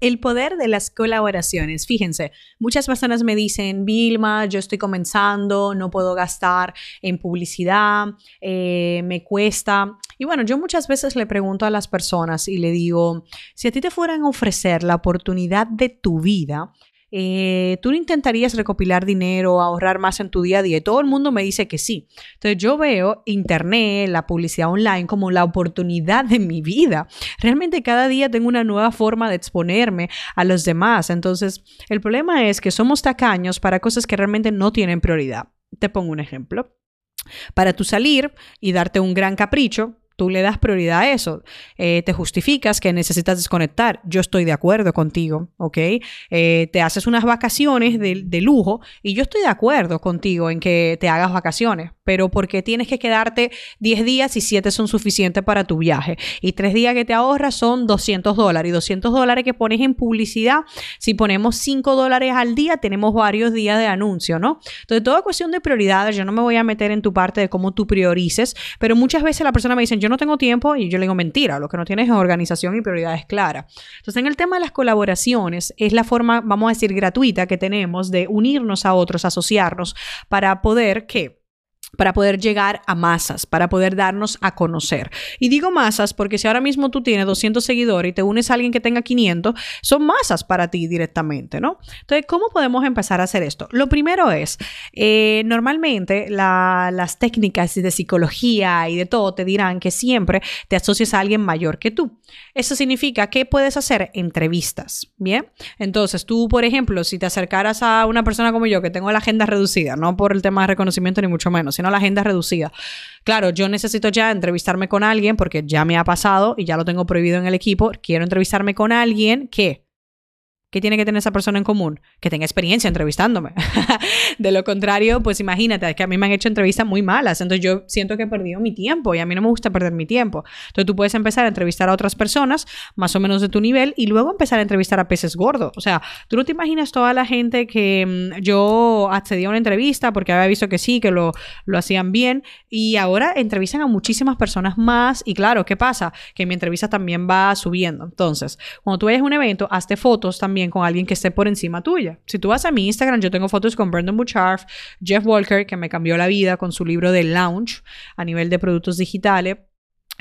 El poder de las colaboraciones. Fíjense, muchas personas me dicen, Vilma, yo estoy comenzando, no puedo gastar en publicidad, eh, me cuesta. Y bueno, yo muchas veces le pregunto a las personas y le digo, si a ti te fueran a ofrecer la oportunidad de tu vida, eh, tú intentarías recopilar dinero, ahorrar más en tu día a día. Y todo el mundo me dice que sí. Entonces yo veo Internet, la publicidad online como la oportunidad de mi vida. Realmente cada día tengo una nueva forma de exponerme a los demás. Entonces el problema es que somos tacaños para cosas que realmente no tienen prioridad. Te pongo un ejemplo. Para tú salir y darte un gran capricho, tú le das prioridad a eso, eh, te justificas que necesitas desconectar, yo estoy de acuerdo contigo, ¿ok? Eh, te haces unas vacaciones de, de, lujo y yo estoy de acuerdo contigo en que te hagas vacaciones, pero porque tienes que quedarte 10 días y 7 son suficientes para tu viaje y 3 días que te ahorras son 200 dólares y 200 dólares que pones en publicidad, si ponemos 5 dólares al día, tenemos varios días de anuncio, ¿no? Entonces, toda cuestión de prioridades, yo no me voy a meter en tu parte de cómo tú priorices, pero muchas veces la persona me dice, yo no tengo tiempo y yo le digo mentira, lo que no tienes es organización y prioridades claras. Entonces, en el tema de las colaboraciones, es la forma, vamos a decir, gratuita que tenemos de unirnos a otros, asociarnos para poder que para poder llegar a masas, para poder darnos a conocer. Y digo masas porque si ahora mismo tú tienes 200 seguidores y te unes a alguien que tenga 500, son masas para ti directamente, ¿no? Entonces, ¿cómo podemos empezar a hacer esto? Lo primero es, eh, normalmente las técnicas de psicología y de todo te dirán que siempre te asocias a alguien mayor que tú. Eso significa que puedes hacer entrevistas, ¿bien? Entonces, tú, por ejemplo, si te acercaras a una persona como yo que tengo la agenda reducida, no por el tema de reconocimiento ni mucho menos, sino la agenda reducida. Claro, yo necesito ya entrevistarme con alguien porque ya me ha pasado y ya lo tengo prohibido en el equipo. Quiero entrevistarme con alguien que ¿Qué tiene que tener esa persona en común? Que tenga experiencia entrevistándome. de lo contrario, pues imagínate, es que a mí me han hecho entrevistas muy malas, entonces yo siento que he perdido mi tiempo y a mí no me gusta perder mi tiempo. Entonces tú puedes empezar a entrevistar a otras personas más o menos de tu nivel y luego empezar a entrevistar a peces gordos. O sea, tú no te imaginas toda la gente que mm, yo accedí a una entrevista porque había visto que sí, que lo, lo hacían bien y ahora entrevistan a muchísimas personas más y claro, ¿qué pasa? Que mi entrevista también va subiendo. Entonces, cuando tú vayas a un evento, hazte fotos también con alguien que esté por encima tuya. Si tú vas a mi Instagram, yo tengo fotos con Brandon Bouchard, Jeff Walker, que me cambió la vida con su libro de Lounge a nivel de productos digitales.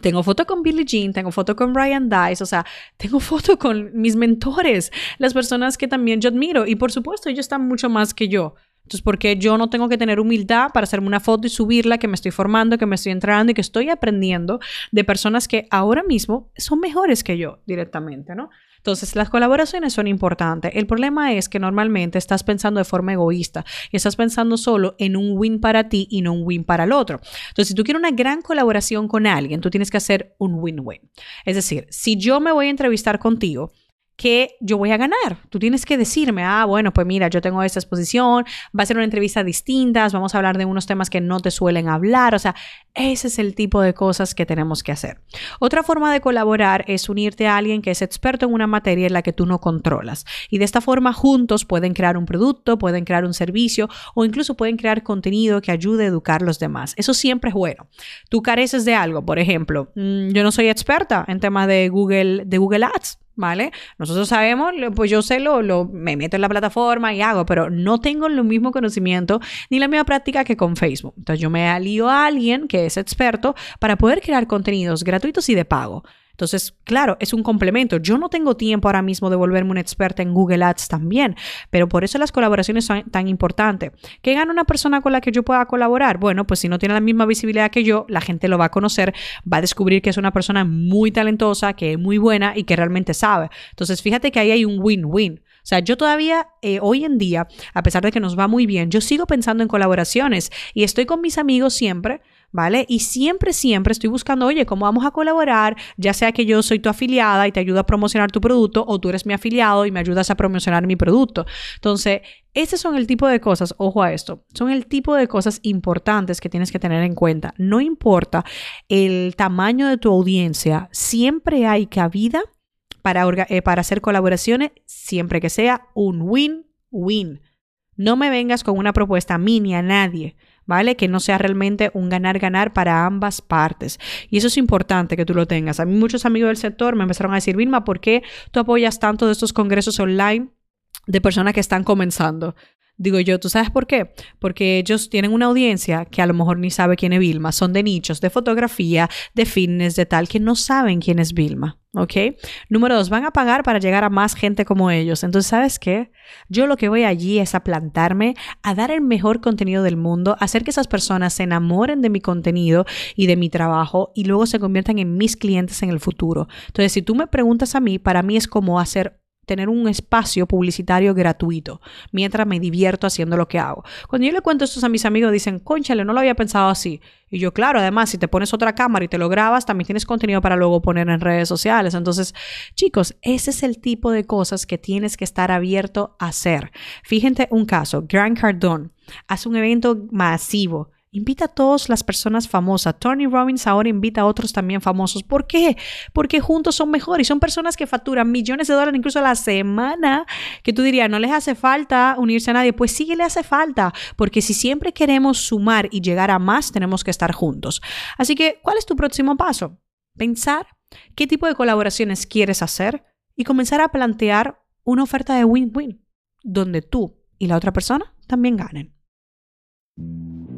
Tengo foto con Billie Jean, tengo foto con Ryan Dice, o sea, tengo foto con mis mentores, las personas que también yo admiro y por supuesto ellos están mucho más que yo. Entonces, porque yo no tengo que tener humildad para hacerme una foto y subirla, que me estoy formando, que me estoy entrenando y que estoy aprendiendo de personas que ahora mismo son mejores que yo directamente, ¿no? Entonces, las colaboraciones son importantes. El problema es que normalmente estás pensando de forma egoísta y estás pensando solo en un win para ti y no un win para el otro. Entonces, si tú quieres una gran colaboración con alguien, tú tienes que hacer un win-win. Es decir, si yo me voy a entrevistar contigo, que yo voy a ganar. Tú tienes que decirme, ah, bueno, pues mira, yo tengo esta exposición, va a ser una entrevista distinta, vamos a hablar de unos temas que no te suelen hablar, o sea, ese es el tipo de cosas que tenemos que hacer. Otra forma de colaborar es unirte a alguien que es experto en una materia en la que tú no controlas. Y de esta forma juntos pueden crear un producto, pueden crear un servicio o incluso pueden crear contenido que ayude a educar a los demás. Eso siempre es bueno. Tú careces de algo, por ejemplo, mm, yo no soy experta en temas de Google, de Google Ads. ¿Vale? Nosotros sabemos, pues yo sé, lo, lo, me meto en la plataforma y hago, pero no tengo el mismo conocimiento ni la misma práctica que con Facebook. Entonces yo me alío a alguien que es experto para poder crear contenidos gratuitos y de pago. Entonces, claro, es un complemento. Yo no tengo tiempo ahora mismo de volverme una experta en Google Ads también, pero por eso las colaboraciones son tan importantes. ¿Qué gana una persona con la que yo pueda colaborar? Bueno, pues si no tiene la misma visibilidad que yo, la gente lo va a conocer, va a descubrir que es una persona muy talentosa, que es muy buena y que realmente sabe. Entonces, fíjate que ahí hay un win-win. O sea, yo todavía eh, hoy en día, a pesar de que nos va muy bien, yo sigo pensando en colaboraciones y estoy con mis amigos siempre ¿vale? Y siempre, siempre estoy buscando, oye, ¿cómo vamos a colaborar? Ya sea que yo soy tu afiliada y te ayudo a promocionar tu producto o tú eres mi afiliado y me ayudas a promocionar mi producto. Entonces, estos son el tipo de cosas, ojo a esto, son el tipo de cosas importantes que tienes que tener en cuenta. No importa el tamaño de tu audiencia, siempre hay cabida para, eh, para hacer colaboraciones, siempre que sea un win-win. No me vengas con una propuesta mini a nadie. ¿Vale? Que no sea realmente un ganar-ganar para ambas partes. Y eso es importante que tú lo tengas. A mí muchos amigos del sector me empezaron a decir, Vilma, ¿por qué tú apoyas tanto de estos congresos online de personas que están comenzando? Digo yo, ¿tú sabes por qué? Porque ellos tienen una audiencia que a lo mejor ni sabe quién es Vilma. Son de nichos, de fotografía, de fitness, de tal, que no saben quién es Vilma. ¿Ok? Número dos, van a pagar para llegar a más gente como ellos. Entonces, ¿sabes qué? Yo lo que voy allí es a plantarme, a dar el mejor contenido del mundo, hacer que esas personas se enamoren de mi contenido y de mi trabajo y luego se conviertan en mis clientes en el futuro. Entonces, si tú me preguntas a mí, para mí es como hacer tener un espacio publicitario gratuito mientras me divierto haciendo lo que hago. Cuando yo le cuento esto a mis amigos, dicen, conchale, no lo había pensado así. Y yo, claro, además, si te pones otra cámara y te lo grabas, también tienes contenido para luego poner en redes sociales. Entonces, chicos, ese es el tipo de cosas que tienes que estar abierto a hacer. Fíjense un caso, Grant Cardone hace un evento masivo Invita a todas las personas famosas. Tony Robbins ahora invita a otros también famosos. ¿Por qué? Porque juntos son mejores y son personas que facturan millones de dólares incluso a la semana. Que tú dirías, no les hace falta unirse a nadie. Pues sí le hace falta, porque si siempre queremos sumar y llegar a más, tenemos que estar juntos. Así que, ¿cuál es tu próximo paso? Pensar qué tipo de colaboraciones quieres hacer y comenzar a plantear una oferta de win-win, donde tú y la otra persona también ganen.